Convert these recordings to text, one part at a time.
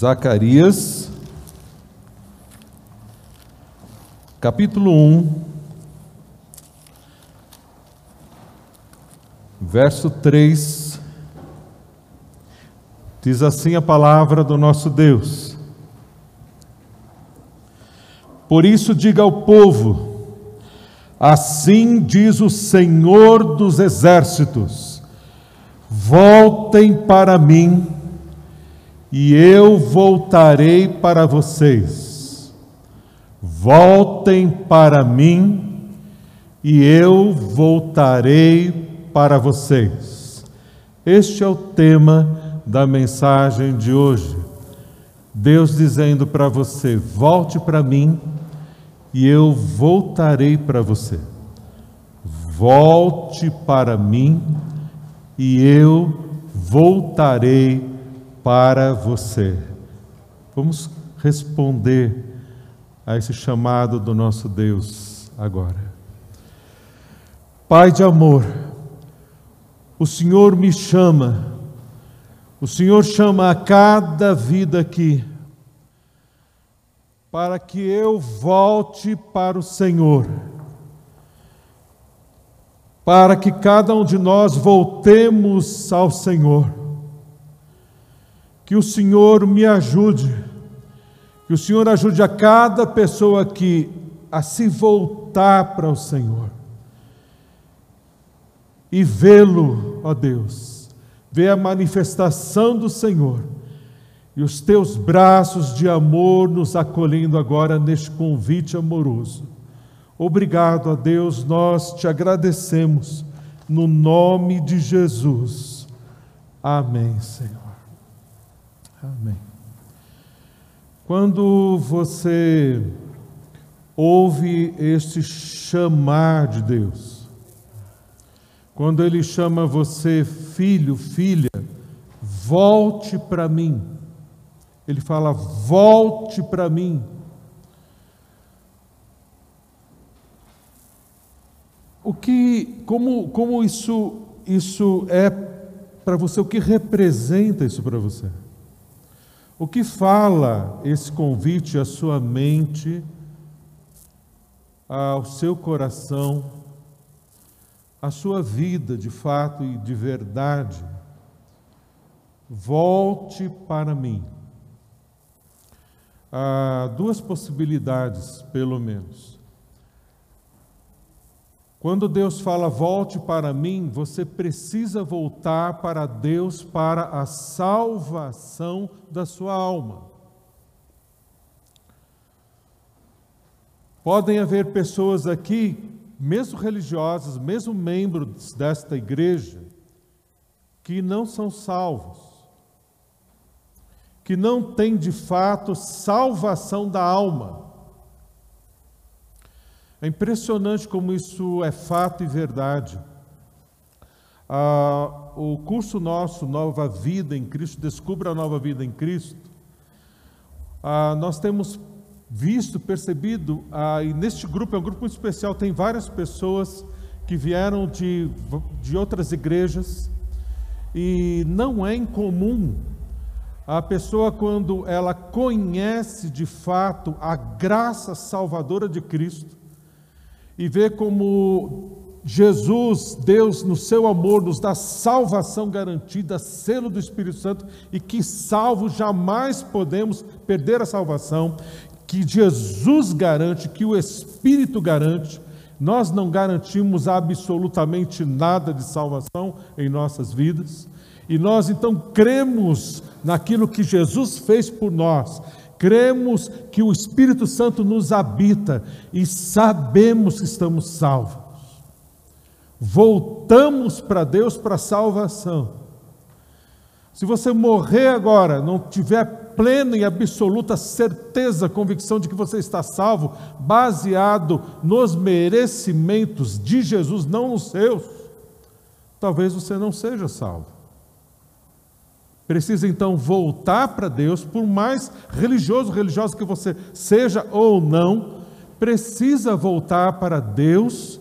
Zacarias, capítulo 1, verso 3, diz assim a palavra do nosso Deus. Por isso, diga ao povo: assim diz o Senhor dos exércitos: voltem para mim e eu voltarei para vocês. Voltem para mim, e eu voltarei para vocês. Este é o tema da mensagem de hoje. Deus dizendo para você: volte para mim, e eu voltarei para você. Volte para mim, e eu voltarei para você. Vamos responder a esse chamado do nosso Deus agora. Pai de amor, o Senhor me chama, o Senhor chama a cada vida aqui, para que eu volte para o Senhor, para que cada um de nós voltemos ao Senhor que o Senhor me ajude, que o Senhor ajude a cada pessoa aqui a se voltar para o Senhor e vê-lo, ó Deus, ver a manifestação do Senhor e os teus braços de amor nos acolhendo agora neste convite amoroso. Obrigado a Deus, nós te agradecemos, no nome de Jesus. Amém, Senhor. Amém. Quando você ouve este chamar de Deus, quando Ele chama você filho, filha, volte para mim. Ele fala, volte para mim. O que, como, como isso, isso é para você? O que representa isso para você? O que fala esse convite à sua mente, ao seu coração, à sua vida de fato e de verdade? Volte para mim. Há duas possibilidades, pelo menos. Quando Deus fala volte para mim, você precisa voltar para Deus para a salvação da sua alma. Podem haver pessoas aqui, mesmo religiosas, mesmo membros desta igreja, que não são salvos, que não têm de fato salvação da alma. É impressionante como isso é fato e verdade. Ah, o curso nosso, Nova Vida em Cristo, Descubra a Nova Vida em Cristo, ah, nós temos visto, percebido, ah, e neste grupo, é um grupo muito especial, tem várias pessoas que vieram de, de outras igrejas, e não é incomum a pessoa, quando ela conhece de fato a graça salvadora de Cristo, e ver como Jesus, Deus, no seu amor, nos dá salvação garantida, selo do Espírito Santo, e que salvo jamais podemos perder a salvação, que Jesus garante, que o Espírito garante, nós não garantimos absolutamente nada de salvação em nossas vidas, e nós então cremos naquilo que Jesus fez por nós, cremos que o Espírito Santo nos habita e sabemos que estamos salvos. Voltamos para Deus para salvação. Se você morrer agora, não tiver plena e absoluta certeza, convicção de que você está salvo, baseado nos merecimentos de Jesus, não nos seus, talvez você não seja salvo. Precisa então voltar para Deus, por mais religioso, religioso que você seja ou não, precisa voltar para Deus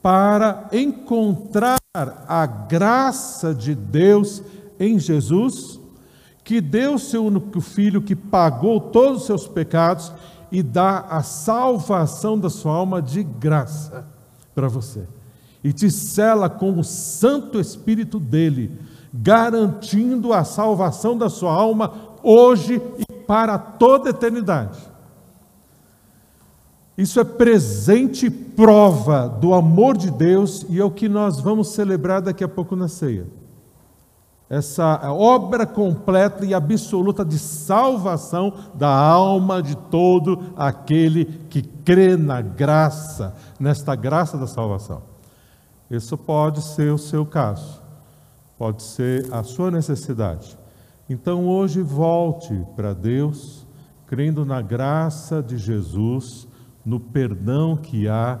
para encontrar a graça de Deus em Jesus, que deu seu único filho, que pagou todos os seus pecados e dá a salvação da sua alma de graça para você. E te cela com o Santo Espírito dele, garantindo a salvação da sua alma hoje e para toda a eternidade. Isso é presente prova do amor de Deus e é o que nós vamos celebrar daqui a pouco na ceia essa obra completa e absoluta de salvação da alma de todo aquele que crê na graça, nesta graça da salvação. Isso pode ser o seu caso, pode ser a sua necessidade. Então hoje volte para Deus, crendo na graça de Jesus, no perdão que há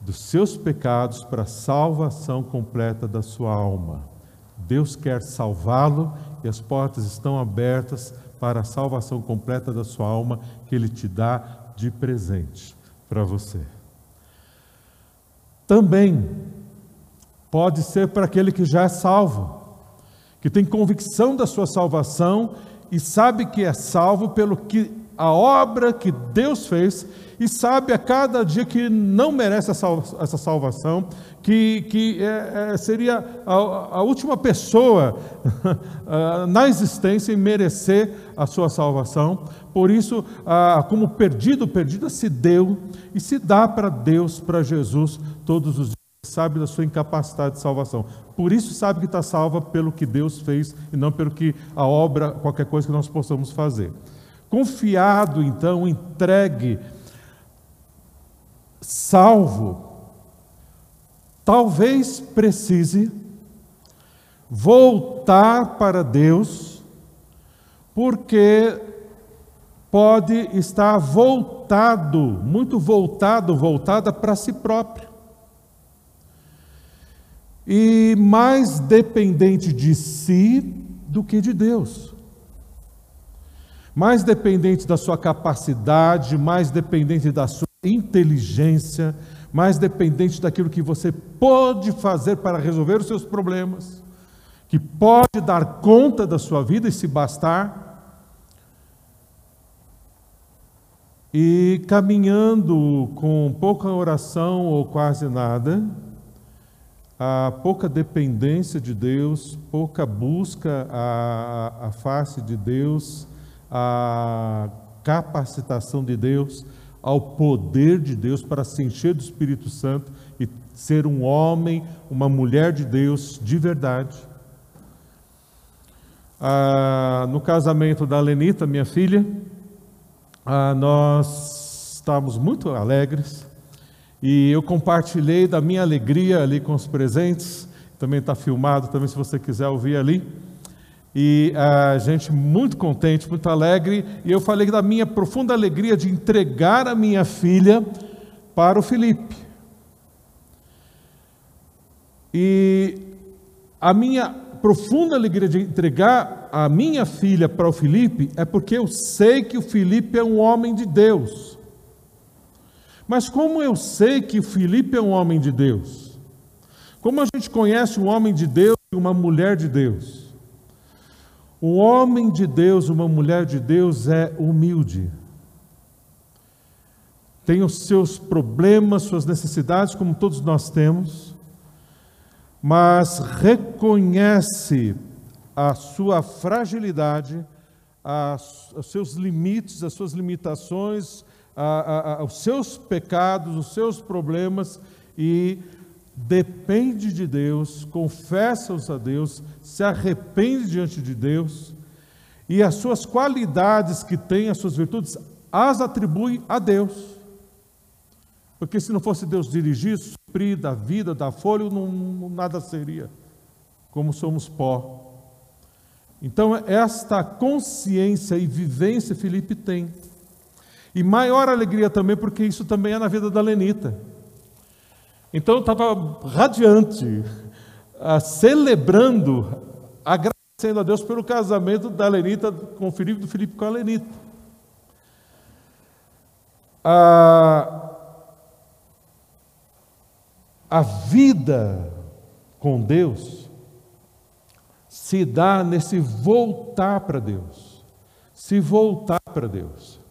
dos seus pecados para a salvação completa da sua alma. Deus quer salvá-lo e as portas estão abertas para a salvação completa da sua alma que Ele te dá de presente para você. Também pode ser para aquele que já é salvo, que tem convicção da sua salvação e sabe que é salvo pelo que a obra que Deus fez e sabe a cada dia que não merece essa salvação, que, que é, é, seria a, a, última pessoa na existência em merecer a sua salvação. Por isso, como perdido, perdida se deu e se dá para Deus, para Jesus, todos os dias. Sabe da sua incapacidade de salvação. Por isso, sabe que está salva pelo que Deus fez e não pelo que a obra, qualquer coisa que nós possamos fazer. Confiado, então, entregue, salvo, talvez precise voltar para Deus, porque pode estar voltado, muito voltado, voltada para si próprio. E mais dependente de si do que de Deus mais dependente da sua capacidade, mais dependente da sua inteligência, mais dependente daquilo que você pode fazer para resolver os seus problemas, que pode dar conta da sua vida e se bastar. E caminhando com pouca oração ou quase nada, a pouca dependência de Deus, pouca busca à, face de Deus, à capacitação de Deus, ao poder de Deus para se encher do Espírito Santo e ser um homem, uma mulher de Deus de verdade. Ah, no casamento da Lenita, minha filha, ah, nós estávamos muito alegres e eu compartilhei da minha alegria ali com os presentes. Também está filmado, também se você quiser ouvir ali e a gente muito contente, muito alegre, e eu falei da minha profunda alegria de entregar a minha filha para o Felipe. E a minha profunda alegria de entregar a minha filha para o Felipe é porque eu sei que o Felipe é um homem de Deus. Mas como eu sei que o Felipe é um homem de Deus? Como a gente conhece um homem de Deus e uma mulher de Deus? Um homem de Deus, uma mulher de Deus é humilde. Tem os seus problemas, suas necessidades, como todos nós temos, mas reconhece a sua fragilidade, os seus limites, as suas limitações, a, a, os seus pecados, os seus problemas e depende de Deus, confessa-os a Deus, se arrepende diante de Deus e as suas qualidades que tem, as suas virtudes, as atribui a Deus. Porque se não fosse Deus dirigir, suprir da vida, da folha, não, nada seria. Como somos pó. Então, esta consciência e vivência Felipe tem. E maior alegria também, porque isso também é na vida da Lenita. Então eu estava radiante, ah, celebrando, agradecendo a Deus pelo casamento da Lenita com o Felipe, do Felipe com a Lenita. Ah, a vida com Deus se dá nesse voltar para Deus, se voltar para Deus.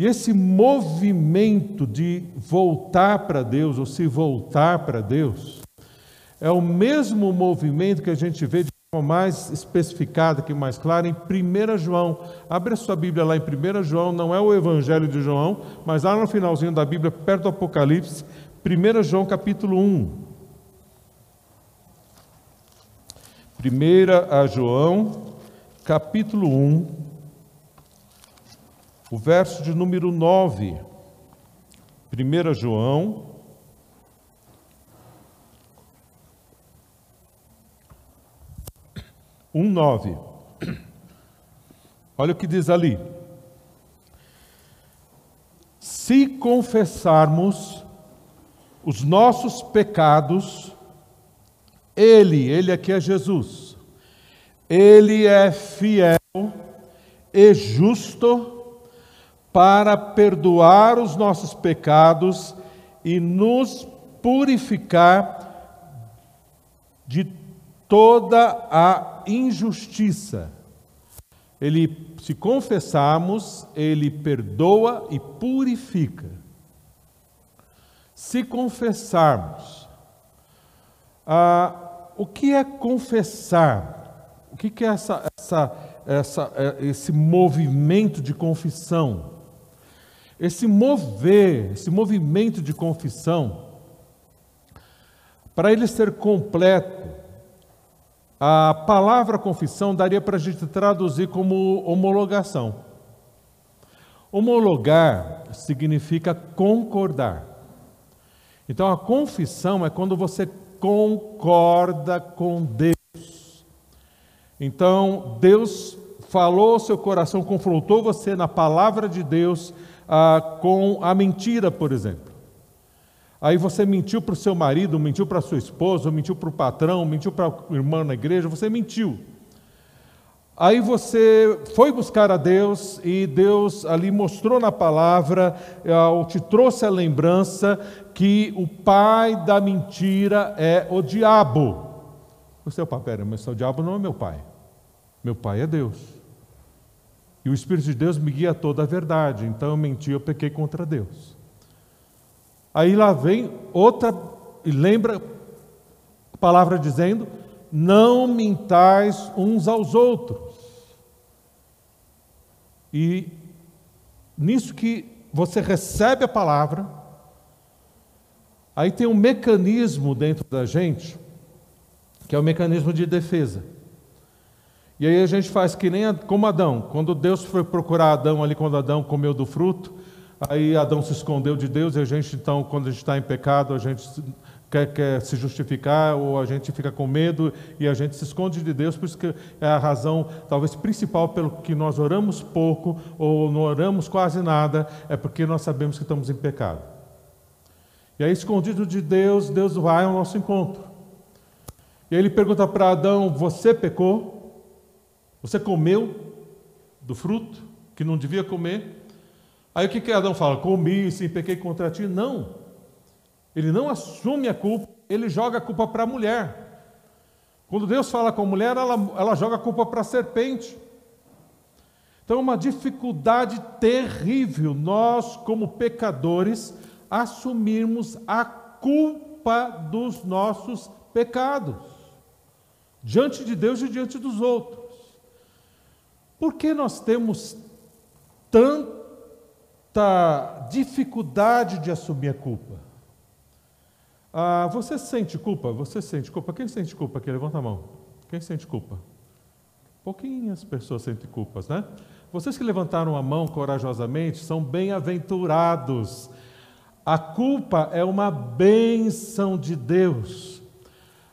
E esse movimento de voltar para Deus, ou se voltar para Deus, é o mesmo movimento que a gente vê de forma mais especificada, que mais clara, em 1 João. Abre a sua Bíblia lá em 1 João, não é o Evangelho de João, mas lá no finalzinho da Bíblia, perto do Apocalipse, 1 João capítulo 1. 1 a João, capítulo 1, o verso de número 9. 1 João, um nove. Olha o que diz ali. Se confessarmos os nossos pecados, ele, ele aqui é Jesus, ele é fiel e justo para perdoar os nossos pecados e nos purificar de toda a injustiça. Ele, se confessarmos, ele perdoa e purifica. Se confessarmos, ah, o que é confessar? O que é essa, essa, essa, é, esse movimento de confissão? Esse mover, esse movimento de confissão, para ele ser completo, a palavra confissão daria para a gente traduzir como homologação. Homologar significa concordar. Então a confissão é quando você concorda com Deus. Então, Deus falou ao seu coração, confrontou você na palavra de Deus ah, com a mentira, por exemplo. Aí você mentiu para o seu marido, mentiu para a sua esposa, mentiu para o patrão, mentiu para o irmão na igreja, você mentiu. Aí você foi buscar a Deus e Deus ali mostrou na palavra, eh, te trouxe a lembrança que o pai da mentira é o diabo. Você, opa, pera, mas o diabo não é meu pai. Meu pai é Deus. E o Espírito de Deus me guia a toda a verdade. Então eu menti, eu pequei contra Deus. Aí lá vem outra, e lembra a palavra dizendo: não mintais uns aos outros. E nisso que você recebe a palavra, aí tem um mecanismo dentro da gente, que é o mecanismo de defesa. E aí a gente faz que nem como Adão. Quando Deus foi procurar Adão ali, quando Adão comeu do fruto, aí Adão se escondeu de Deus e a gente, então, quando a gente está em pecado, a gente quer, quer, se justificar ou a gente fica com medo e a gente se esconde de Deus, por isso que é a razão talvez principal pelo que nós oramos pouco ou não oramos quase nada, é porque nós sabemos que estamos em pecado. E aí, escondido de Deus, Deus vai ao nosso encontro. E aí ele pergunta para Adão: Você pecou? Você comeu do fruto que não devia comer? Aí o que, que Adão fala? Comi, sim, pequei contra ti. Não. Ele não assume a culpa, ele joga a culpa para a mulher. Quando Deus fala com a mulher, ela, ela joga a culpa para a serpente. Então é uma dificuldade terrível nós, como pecadores, assumirmos a culpa dos nossos pecados diante de Deus e diante dos outros. Por que nós temos tanta dificuldade de assumir a culpa? Ah, você sente culpa? Você sente culpa? Quem sente culpa aqui? Levanta a mão. Quem sente culpa? Pouquinhas pessoas sentem culpas, né? Vocês que levantaram a mão corajosamente são bem-aventurados. A culpa é uma bênção de Deus.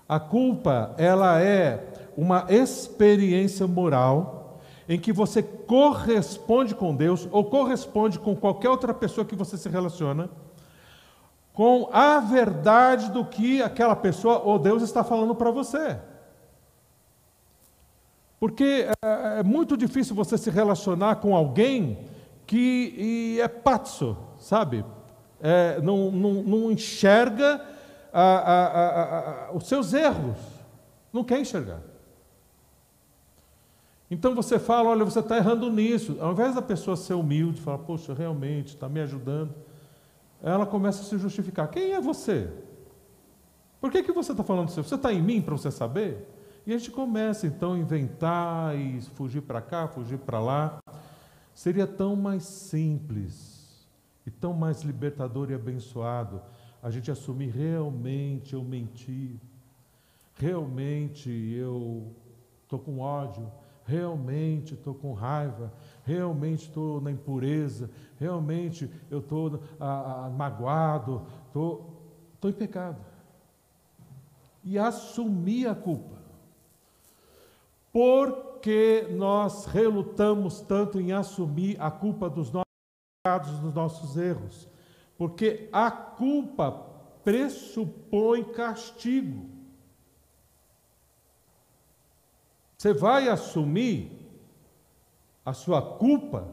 A culpa, ela é uma experiência moral em que você corresponde com Deus ou corresponde com qualquer outra pessoa que você se relaciona com a verdade do que aquela pessoa ou Deus está falando para você. Porque é, é, muito difícil você se relacionar com alguém que é patso, sabe? É, não, não, não, enxerga a, a, a, os seus erros, não quer enxergar. Então você fala, olha, você está errando nisso. Ao invés da pessoa ser humilde, falar, poxa, realmente, está me ajudando, ela começa a se justificar. Quem é você? Por que, que você está falando isso? Você está em mim para você saber? E a gente começa então a inventar e fugir para cá, fugir para lá. Seria tão mais simples e tão mais libertador e abençoado a gente assumir realmente eu menti, realmente eu estou com ódio, realmente estou com raiva, realmente estou na impureza, realmente eu estou magoado, estou em pecado. E assumir a culpa. Por que nós relutamos tanto em assumir a culpa dos nossos pecados, dos nossos erros? Porque a culpa pressupõe castigo. Você vai assumir a sua culpa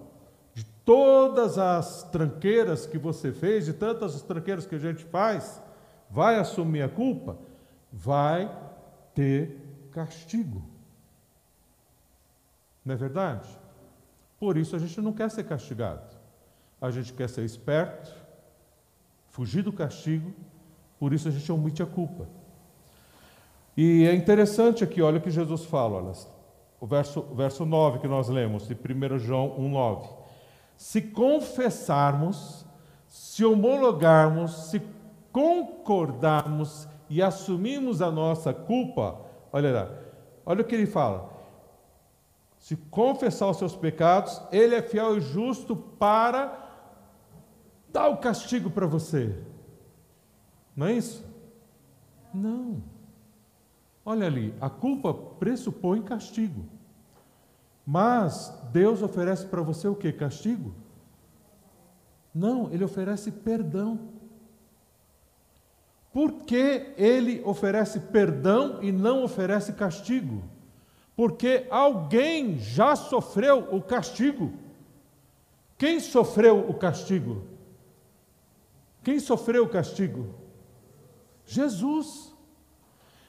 de todas as tranqueiras que você fez, de tantas tranqueiras que a gente faz, vai assumir a culpa, vai ter castigo. Não é verdade? Por isso a gente não quer ser castigado. A gente quer ser esperto, fugir do castigo, por isso a gente omite a culpa. E é interessante aqui, olha o que Jesus fala, olha, o verso, verso 9 que nós lemos, de 1 João 1,9. Se confessarmos, se homologarmos, se concordarmos e assumirmos a nossa culpa, olha lá, olha o que ele fala. Se confessar os seus pecados, ele é fiel e justo para dar o castigo para você. Não é isso? Não. Olha ali, a culpa pressupõe castigo. Mas Deus oferece para você o que? Castigo? Não, Ele oferece perdão. Por que Ele oferece perdão e não oferece castigo? Porque alguém já sofreu o castigo. Quem sofreu o castigo? Quem sofreu o castigo? Jesus.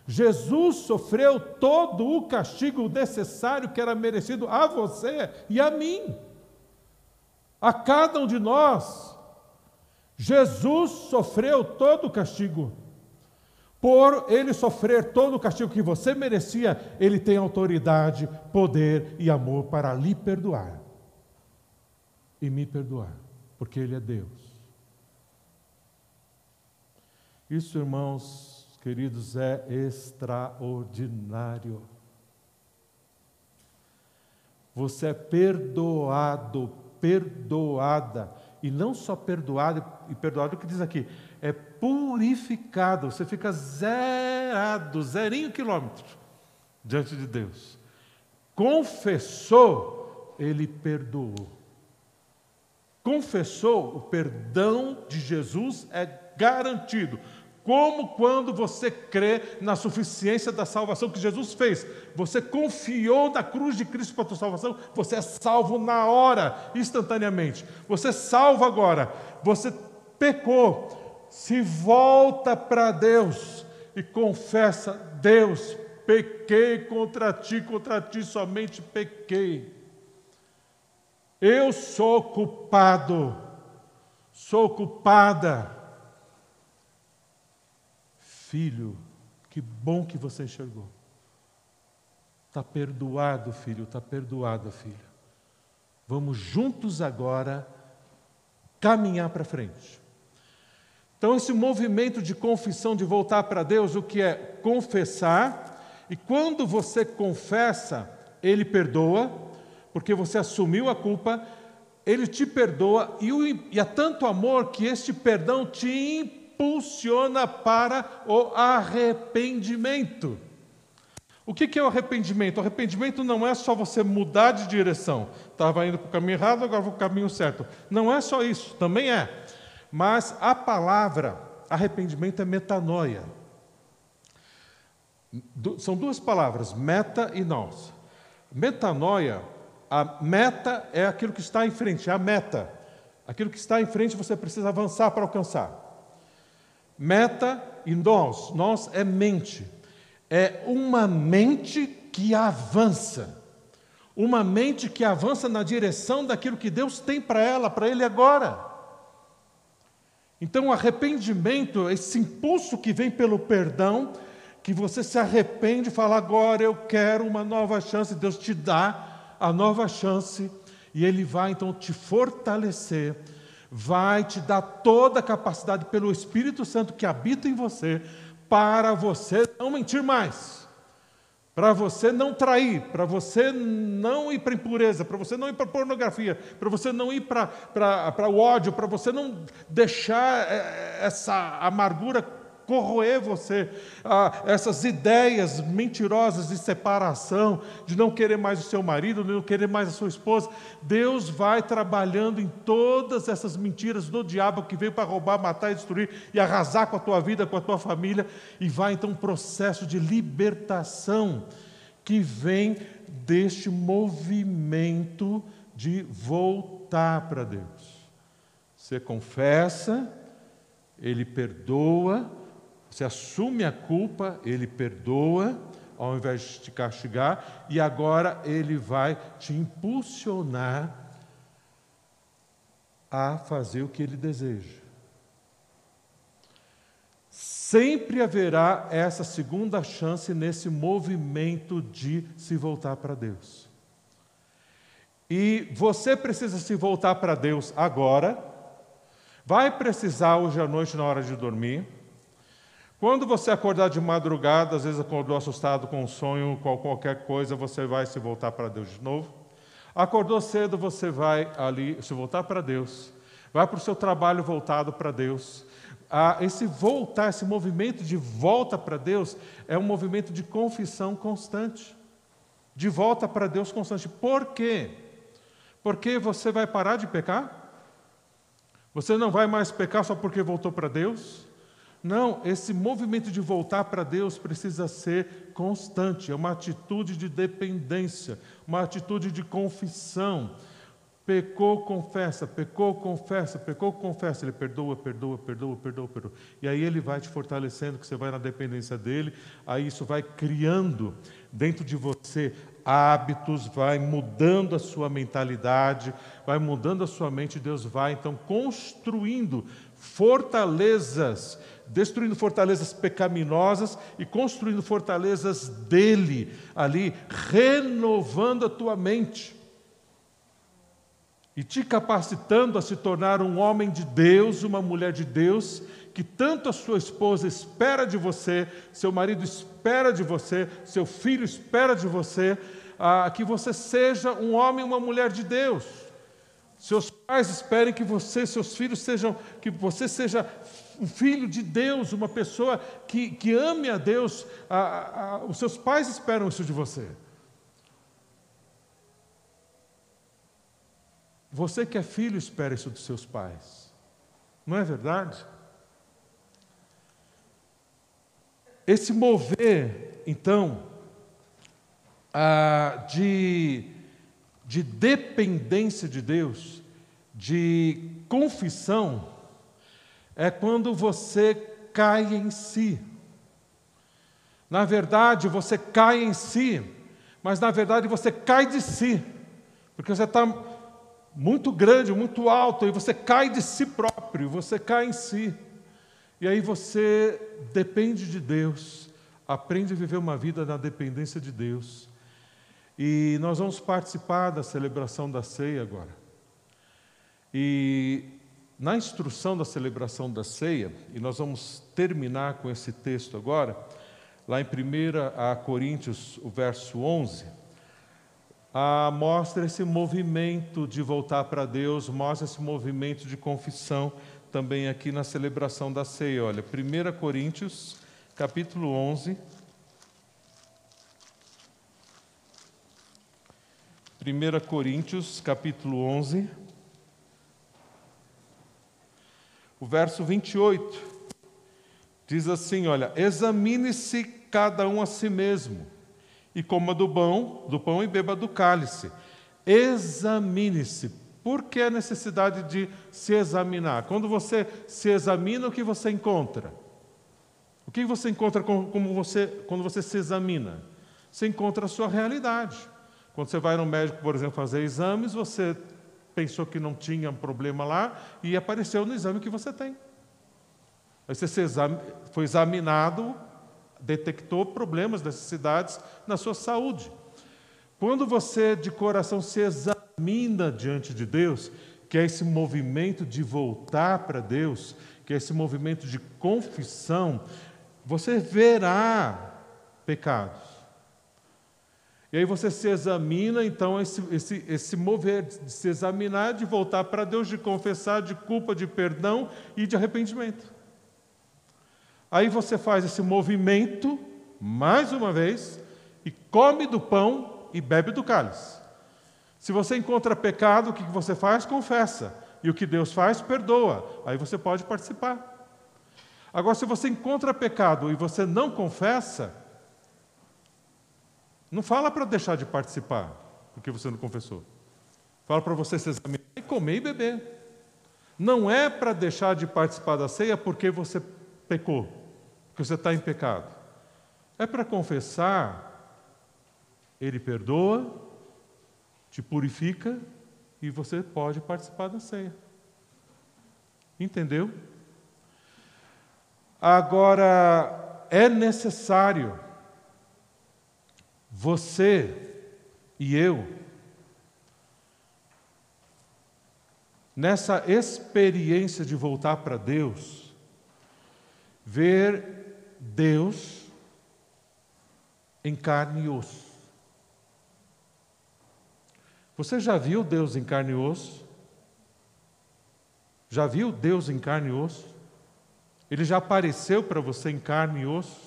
Jesus sofreu todo o castigo necessário que era merecido a você e a mim, a cada um de nós. Jesus sofreu todo o castigo. Por ele sofrer todo o castigo que você merecia, ele tem autoridade, poder e amor para lhe perdoar e me perdoar, porque ele é Deus. Isso, irmãos, queridos, é extraordinário. Você é perdoado, perdoada, e não só perdoado e perdoado, o que diz aqui, é purificado, você fica zerado, zerinho quilômetro diante de Deus. Confessou, ele perdoou. Confessou, o perdão de Jesus é garantido. Como quando você crê na suficiência da salvação que Jesus fez. Você confiou na cruz de Cristo para a tua salvação, você é salvo na hora, instantaneamente. Você é salvo agora. Você pecou, se volta para Deus e confessa: Deus, pequei contra ti, contra ti somente pequei. Eu sou culpado, sou culpada Filho, que bom que você enxergou. Está perdoado, filho, está perdoada, filha. Vamos juntos agora caminhar para frente. Então, esse movimento de confissão, de voltar para Deus, o que é confessar, e quando você confessa, Ele perdoa, porque você assumiu a culpa, Ele te perdoa, e, o, e há tanto amor que este perdão te impulsiona para o arrependimento. O que é o arrependimento? O arrependimento não é só você mudar de direção. Estava indo para o caminho errado, agora vou para o caminho certo. Não é só isso, também é. Mas a palavra arrependimento é metanoia. São duas palavras, meta e nós. Metanoia, a meta é aquilo que está em frente, é a meta. Aquilo que está em frente você precisa avançar para alcançar. Meta e nós, nós é mente. É uma mente que avança. uma mente que avança na direção daquilo que Deus tem para ela, para ele agora. Então, o arrependimento, esse impulso que vem pelo perdão, que você se arrepende e fala: agora eu quero uma nova chance, Deus te dá a nova chance, e Ele vai então te fortalecer, vai te dar toda a capacidade pelo Espírito Santo que habita em você, para você não mentir mais para você não trair, para você não ir para impureza, para você não ir para pornografia, para você não ir para, para, para o ódio, para você não deixar eh, essa amargura corroer você, ah, essas ideias mentirosas de separação, de não querer mais o seu marido, de não querer mais a sua esposa. Deus vai trabalhando em todas essas mentiras do diabo que veio para roubar, matar e destruir e arrasar com a tua vida, com a tua família, e vai então um processo de libertação que vem deste movimento de voltar para Deus. Você confessa, ele perdoa, você assume a culpa, ele perdoa, ao invés de te castigar, e agora ele vai te impulsionar a fazer o que ele deseja. Sempre haverá essa segunda chance nesse movimento de se voltar para Deus. E você precisa se voltar para Deus agora, vai precisar hoje à noite na hora de dormir, quando você acordar de madrugada, às vezes acordou assustado com um sonho, com qualquer coisa, você vai se voltar para Deus de novo. Acordou cedo, você vai ali se voltar para Deus. Vai para o seu trabalho voltado para Deus. Ah, esse voltar, esse movimento de volta para Deus, é um movimento de confissão constante. De volta para Deus constante. Por quê? Porque você vai parar de pecar? Você não vai mais pecar só porque voltou para Deus? Não, esse movimento de voltar para Deus precisa ser constante, é uma atitude de dependência, uma atitude de confissão. Pecou, confessa, pecou, confessa, pecou, confessa. Ele perdoa, perdoa, perdoa, perdoa, perdoa. E aí ele vai te fortalecendo, que você vai na dependência dele, aí isso vai criando dentro de você hábitos, vai mudando a sua mentalidade, vai mudando a sua mente, Deus vai então construindo fortalezas destruindo fortalezas pecaminosas e construindo fortalezas dele, ali, renovando a tua mente e te capacitando a se tornar um homem de Deus, uma mulher de Deus, que tanto a sua esposa espera de você, seu marido espera de você, seu filho espera de você, ah, que você seja um homem uma mulher de Deus. Seus pais esperem que você, seus filhos sejam, que você seja um filho de Deus, uma pessoa que, que ame a Deus, a, a, os seus pais esperam isso de você. Você que é filho espera isso dos seus pais. Não é verdade? Esse mover, então, de, de dependência de Deus, de confissão, é quando você cai em si. Na verdade, você cai em si, mas na verdade você cai de si, porque você está muito grande, muito alto, e você cai de si próprio, você cai em si. E aí você depende de Deus, aprende a viver uma vida na dependência de Deus. E nós vamos participar da celebração da ceia agora. E na instrução da celebração da ceia, e nós vamos terminar com esse texto agora, lá em 1 Coríntios, o verso 11, a, mostra esse movimento de voltar para Deus, mostra esse movimento de confissão também aqui na celebração da ceia. Olha, 1 Coríntios, capítulo 11. 1 Coríntios, capítulo 11. O verso 28 diz assim: Olha, examine-se cada um a si mesmo, e coma do pão, do pão e beba do cálice. Examine-se. Por que a necessidade de se examinar? Quando você se examina, o que você encontra? O que você encontra como você, quando você se examina? Você encontra a sua realidade. Quando você vai no médico, por exemplo, fazer exames, você pensou que não tinha problema lá e apareceu no exame que você tem. Aí você foi examinado, detectou problemas, necessidades na sua saúde. Quando você de coração se examina diante de Deus, que é esse movimento de voltar para Deus, que é esse movimento de confissão, você verá pecados. E aí você se examina, então, esse, esse, esse mover de se examinar, de voltar para Deus, de confessar, de culpa, de perdão e de arrependimento. Aí você faz esse movimento, mais uma vez, e come do pão e bebe do cálice. Se você encontra pecado, o que você faz? Confessa. E o que Deus faz, perdoa. Aí você pode participar. Agora, se você encontra pecado e você não confessa, não fala para deixar de participar, porque você não confessou. Fala para você se examinar e comer e beber. Não é para deixar de participar da ceia porque você pecou, porque você está em pecado. É para confessar, Ele perdoa, te purifica e você pode participar da ceia. Entendeu? Agora, é necessário você e eu, nessa experiência de voltar para Deus, ver Deus em carne e osso. Você já viu Deus em carne e osso? Já viu Deus em carne e osso? Ele já apareceu para você em carne e osso?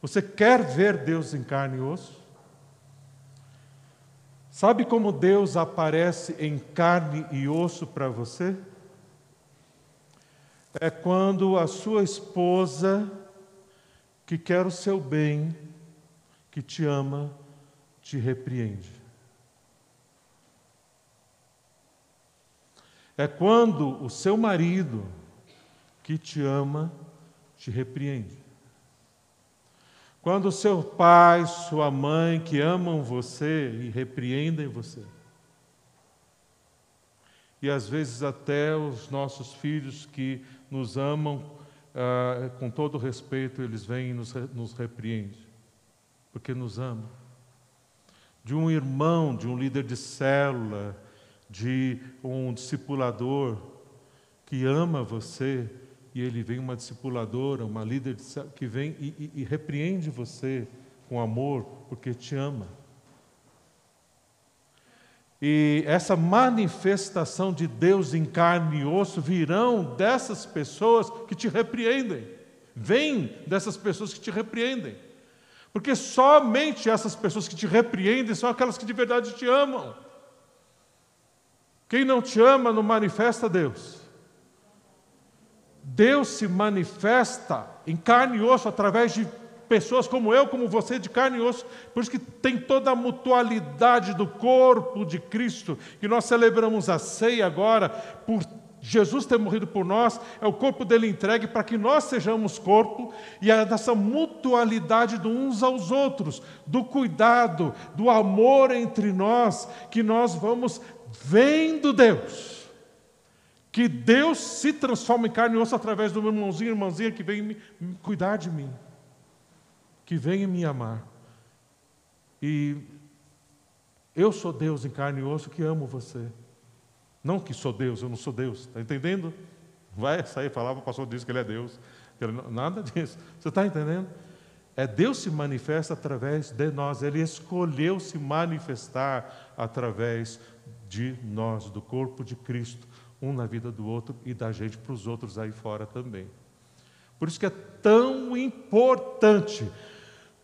Você quer ver Deus em carne e osso? Sabe como Deus aparece em carne e osso para você? É quando a sua esposa, que quer o seu bem, que te ama, te repreende. É quando o seu marido, que te ama, te repreende. Quando seu pai, sua mãe, que amam você e repreendem você. E às vezes até os nossos filhos que nos amam ah, com todo respeito, eles vêm e nos, nos repreendem, porque nos amam. De um irmão, de um líder de célula, de um discipulador que ama você, e ele vem uma discipuladora, uma líder que vem e, e, e repreende você com amor, porque te ama. E essa manifestação de Deus em carne e osso virão dessas pessoas que te repreendem. Vem dessas pessoas que te repreendem. Porque somente essas pessoas que te repreendem são aquelas que de verdade te amam. Quem não te ama não manifesta Deus. Deus se manifesta em carne e osso através de pessoas como eu, como você, de carne e osso. Por isso que tem toda a mutualidade do corpo de Cristo, que nós celebramos a ceia agora, por Jesus ter morrido por nós, é o corpo dele entregue para que nós sejamos corpo, e é dessa mutualidade de uns aos outros, do cuidado, do amor entre nós, que nós vamos vendo Deus que Deus se transforma em carne e osso através do meu irmãozinho irmãzinha que vem me, cuidar de mim, que vem me amar. E eu sou Deus em carne e osso que amo você. Não que sou Deus, eu não sou Deus, está entendendo? Vai sair falar, o pastor disse que ele é Deus. Nada disso. Você está entendendo? É Deus se manifesta através de nós. Ele escolheu se manifestar através de nós, do corpo de Cristo um na vida do outro e da gente para os outros aí fora também. Por isso que é tão importante,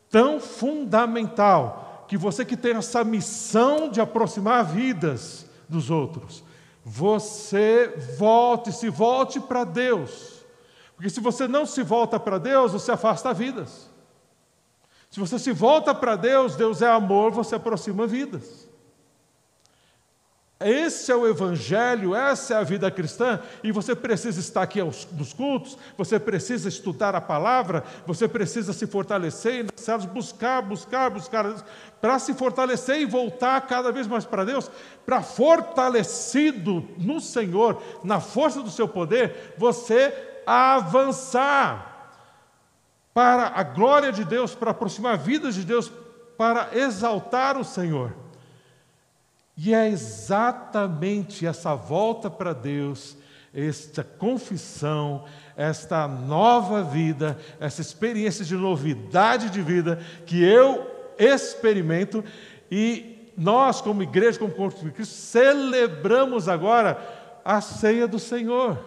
tão fundamental, que você que tem essa missão de aproximar vidas dos outros, você volte, se volte para Deus. Porque se você não se volta para Deus, você afasta vidas. Se você se volta para Deus, Deus é amor, você aproxima vidas. Esse é o Evangelho, essa é a vida cristã, e você precisa estar aqui aos, nos cultos, você precisa estudar a palavra, você precisa se fortalecer células, buscar, buscar, buscar, para se fortalecer e voltar cada vez mais para Deus, para fortalecido no Senhor, na força do seu poder, você avançar para a glória de Deus, para aproximar a vida de Deus, para exaltar o Senhor. E é exatamente essa volta para Deus, esta confissão, esta nova vida, essa experiência de novidade de vida que eu experimento e nós, como igreja, como corpo de Cristo, celebramos agora a ceia do Senhor.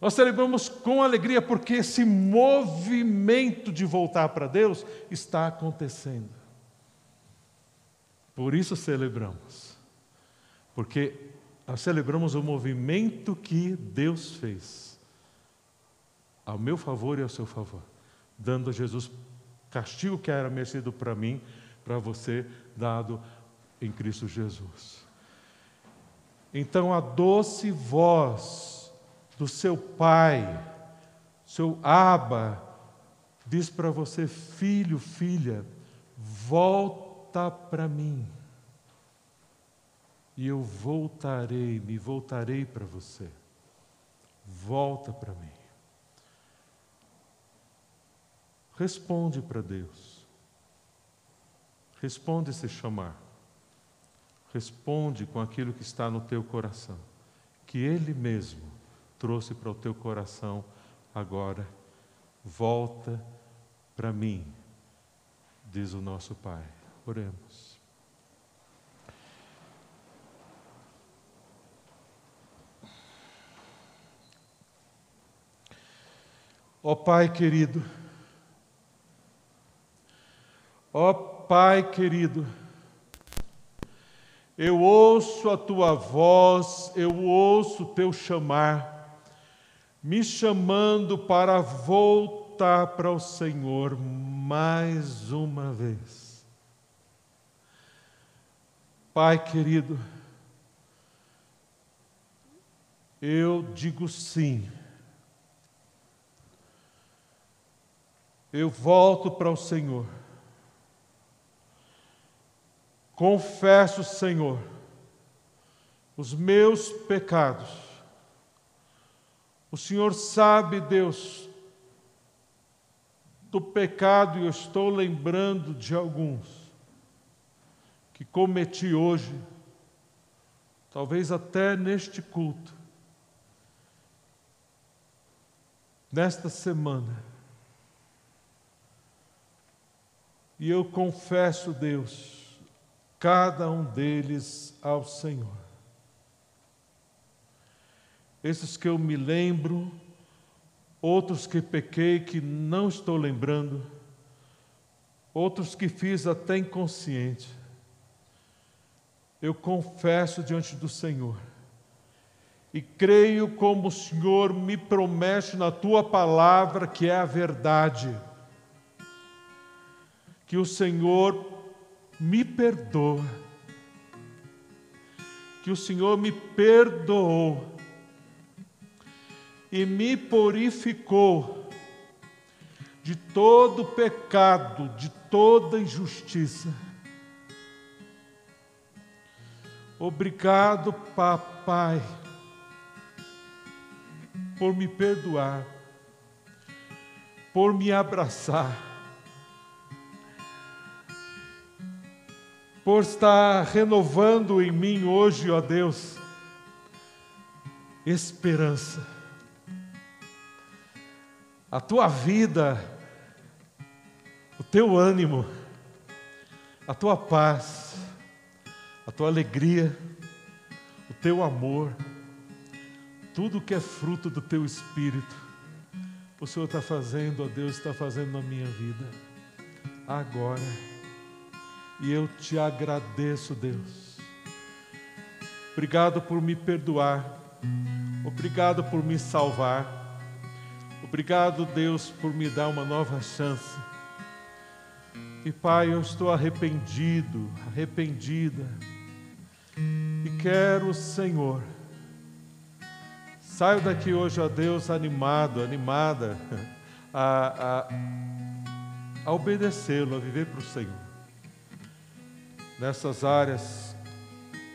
Nós celebramos com alegria porque esse movimento de voltar para Deus está acontecendo. Por isso celebramos. Porque celebramos o movimento que Deus fez ao meu favor e ao seu favor, dando a Jesus castigo que era merecido para mim, para você, dado em Cristo Jesus. Então a doce voz do seu Pai, seu Aba, diz para você, filho, filha, volta volta para mim. E eu voltarei, me voltarei para você. Volta para mim. Responde para Deus. Responde se chamar. Responde com aquilo que está no teu coração, que Ele mesmo trouxe para o teu coração agora. Volta para mim, diz o nosso Pai. Oremos. Ó oh, Pai querido, ó oh, Pai querido, eu ouço a tua voz, eu ouço o teu chamar, me chamando para voltar para o Senhor mais uma vez. Pai querido, eu digo sim. Eu volto para o Senhor. Confesso, Senhor, os meus pecados. O Senhor sabe, Deus, do pecado e eu estou lembrando de alguns que cometi hoje, talvez até neste culto, nesta semana. E eu confesso, Deus, cada um deles ao Senhor. Esses que eu me lembro, outros que pequei que não estou lembrando, outros que fiz até inconsciente eu confesso diante do Senhor e creio como o Senhor me promete na tua palavra que é a verdade, que o Senhor me perdoa, que o Senhor me perdoou e me purificou de todo pecado, de toda injustiça Obrigado, papai, por me perdoar, por me abraçar, por estar renovando em mim hoje, ó Deus, esperança. A tua vida, o teu ânimo, a tua paz a tua alegria, o teu amor, tudo que é fruto do teu espírito, o Senhor está fazendo, ó Deus, está fazendo na minha vida, agora. E eu te agradeço, Deus. Obrigado por me perdoar, obrigado por me salvar, obrigado, Deus, por me dar uma nova chance. E Pai, eu estou arrependido, arrependida E quero, Senhor, saio daqui hoje, ó Deus, animado, animada a, a, a obedecê-lo, a viver para o Senhor. Nessas áreas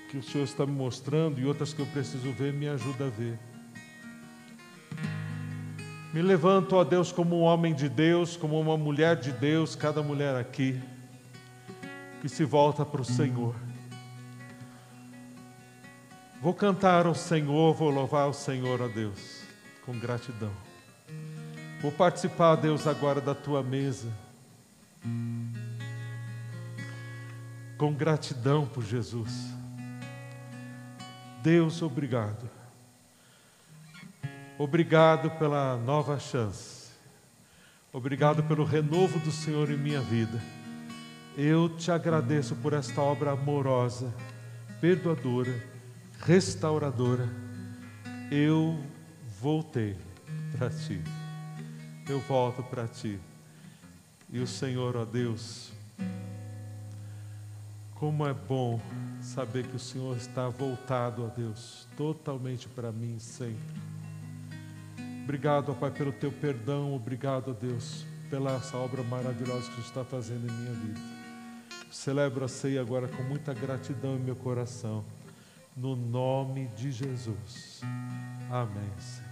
que o Senhor está me mostrando e outras que eu preciso ver, me ajuda a ver. Me levanto, ó Deus, como um homem de Deus, como uma mulher de Deus, cada mulher aqui, que se volta para o Senhor. Vou cantar ao Senhor, vou louvar o Senhor, ó Deus, com gratidão. Vou participar, Deus, agora da tua mesa, com gratidão por Jesus. Deus, obrigado. Obrigado pela nova chance. Obrigado pelo renovo do Senhor em minha vida. Eu te agradeço por esta obra amorosa, perdoadora, restauradora. Eu voltei para ti. Eu volto para ti. E o Senhor, ó Deus, como é bom saber que o Senhor está voltado a Deus, totalmente para mim sempre. Obrigado, ó Pai, pelo teu perdão. Obrigado, ó Deus, pela essa obra maravilhosa que tu está fazendo em minha vida. Celebro a ceia agora com muita gratidão em meu coração. No nome de Jesus. Amém. Senhor.